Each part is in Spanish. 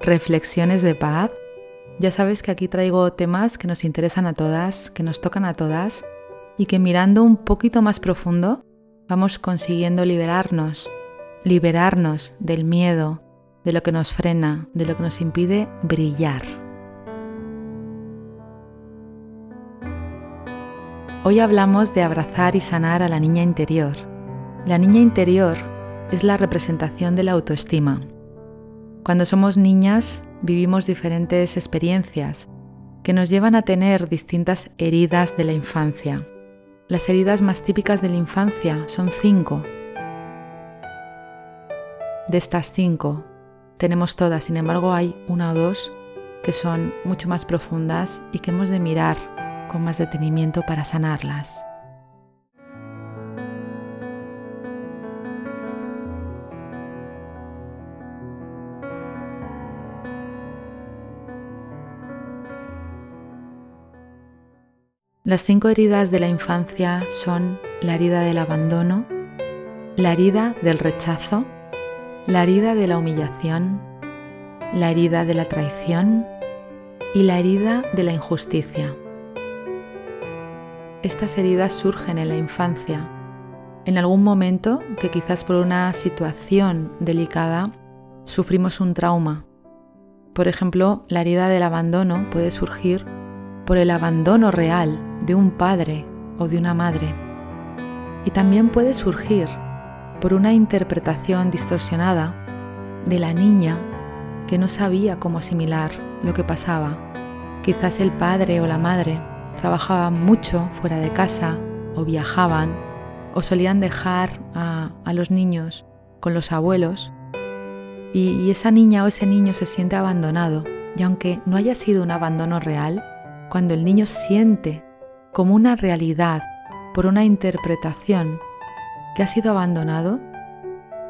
Reflexiones de paz. Ya sabes que aquí traigo temas que nos interesan a todas, que nos tocan a todas y que mirando un poquito más profundo vamos consiguiendo liberarnos, liberarnos del miedo, de lo que nos frena, de lo que nos impide brillar. Hoy hablamos de abrazar y sanar a la niña interior. La niña interior es la representación de la autoestima, cuando somos niñas vivimos diferentes experiencias que nos llevan a tener distintas heridas de la infancia. Las heridas más típicas de la infancia son cinco. De estas cinco tenemos todas, sin embargo hay una o dos que son mucho más profundas y que hemos de mirar con más detenimiento para sanarlas. Las cinco heridas de la infancia son la herida del abandono, la herida del rechazo, la herida de la humillación, la herida de la traición y la herida de la injusticia. Estas heridas surgen en la infancia, en algún momento que quizás por una situación delicada sufrimos un trauma. Por ejemplo, la herida del abandono puede surgir por el abandono real de un padre o de una madre. Y también puede surgir por una interpretación distorsionada de la niña que no sabía cómo asimilar lo que pasaba. Quizás el padre o la madre trabajaban mucho fuera de casa o viajaban o solían dejar a, los niños con los abuelos y, esa niña o ese niño se siente abandonado y aunque no haya sido un abandono real, cuando el niño siente como una realidad por una interpretación que ha sido abandonado,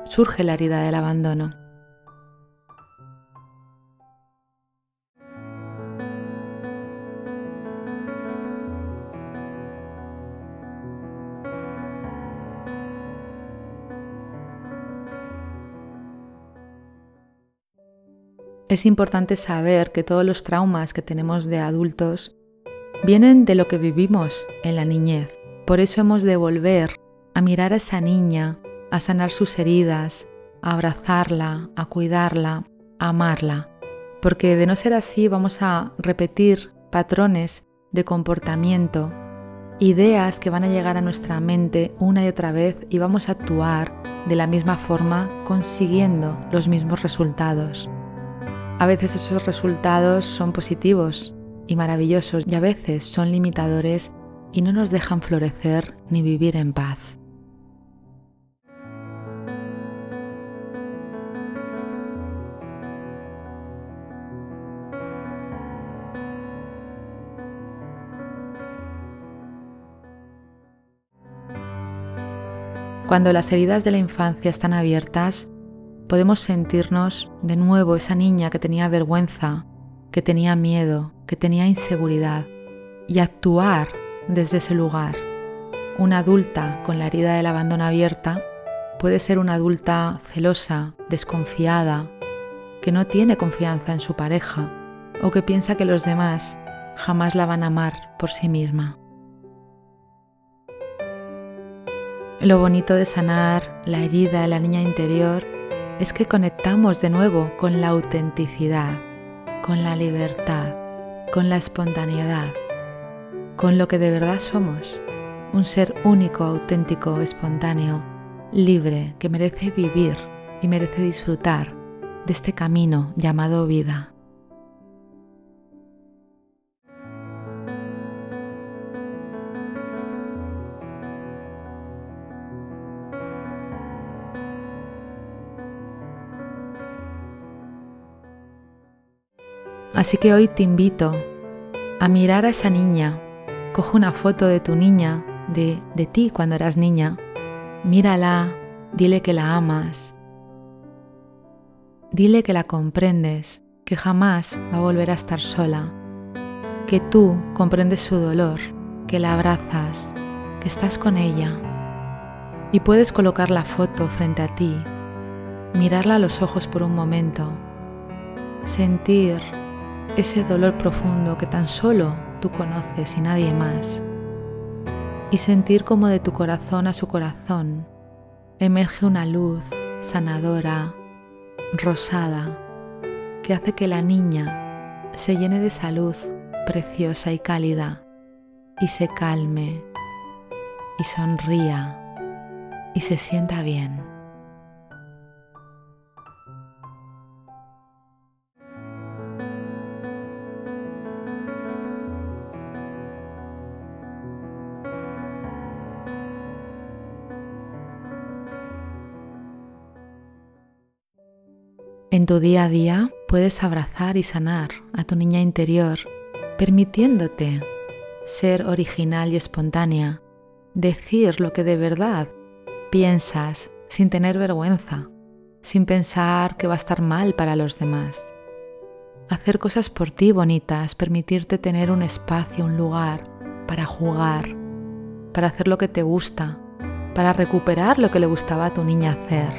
surge la herida del abandono. Es importante saber que todos los traumas que tenemos de adultos vienen de lo que vivimos en la niñez. Por eso hemos de volver a mirar a esa niña, a sanar sus heridas, a abrazarla, a cuidarla, a amarla. Porque de no ser así vamos a repetir patrones de comportamiento, ideas que van a llegar a nuestra mente una y otra vez y vamos a actuar de la misma forma consiguiendo los mismos resultados. A veces esos resultados son positivos y maravillosos y a veces son limitadores y no nos dejan florecer ni vivir en paz. Cuando las heridas de la infancia están abiertas, podemos sentirnos de nuevo esa niña que tenía vergüenza, que tenía miedo, que tenía inseguridad y actuar desde ese lugar. Una adulta con la herida del abandono abierta puede ser una adulta celosa, desconfiada, que no tiene confianza en su pareja o que piensa que los demás jamás la van a amar por sí misma. Lo bonito de sanar la herida de la niña interior es que conectamos de nuevo con la autenticidad, con la libertad, con la espontaneidad, con lo que de verdad somos, un ser único, auténtico, espontáneo, libre, que merece vivir y merece disfrutar de este camino llamado vida. Así que hoy te invito a mirar a esa niña. Coge una foto de tu niña, de, de ti cuando eras niña. Mírala, dile que la amas. Dile que la comprendes, que jamás va a volver a estar sola. Que tú comprendes su dolor, que la abrazas, que estás con ella. Y puedes colocar la foto frente a ti, mirarla a los ojos por un momento, sentir ese dolor profundo que tan solo tú conoces y nadie más, y sentir como de tu corazón a su corazón emerge una luz sanadora, rosada, que hace que la niña se llene de esa luz preciosa y cálida y se calme y sonría y se sienta bien. En tu día a día puedes abrazar y sanar a tu niña interior, permitiéndote ser original y espontánea, decir lo que de verdad piensas sin tener vergüenza, sin pensar que va a estar mal para los demás. Hacer cosas por ti bonitas, permitirte tener un espacio, un lugar para jugar, para hacer lo que te gusta, para recuperar lo que le gustaba a tu niña hacer,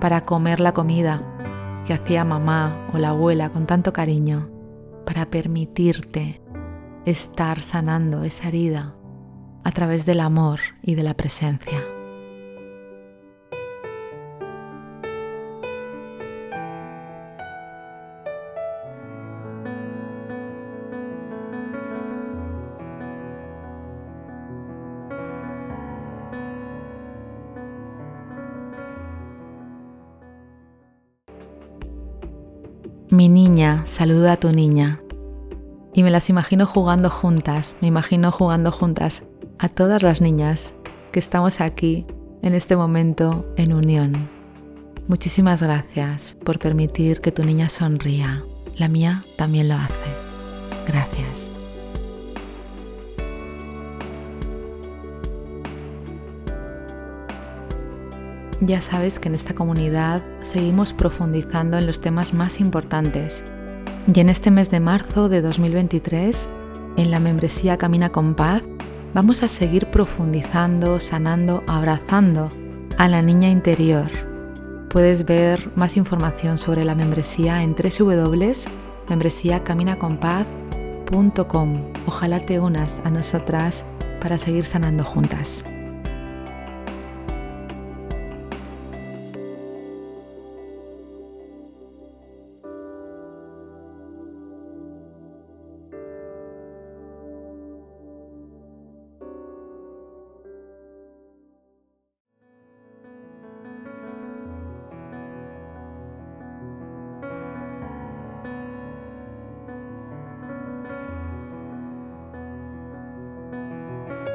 para comer la comida que hacía mamá o la abuela con tanto cariño para permitirte estar sanando esa herida a través del amor y de la presencia. Mi niña saluda a tu niña. Y me las imagino jugando juntas, me imagino jugando juntas a todas las niñas que estamos aquí en este momento en unión. Muchísimas gracias por permitir que tu niña sonría. La mía también lo hace. Gracias. Ya sabes que en esta comunidad seguimos profundizando en los temas más importantes. Y en este mes de marzo de 2023, en la membresía Camina con Paz, vamos a seguir profundizando, sanando, abrazando a la niña interior. Puedes ver más información sobre la membresía en www.membresiacaminaconpaz.com. Ojalá te unas a nosotras para seguir sanando juntas.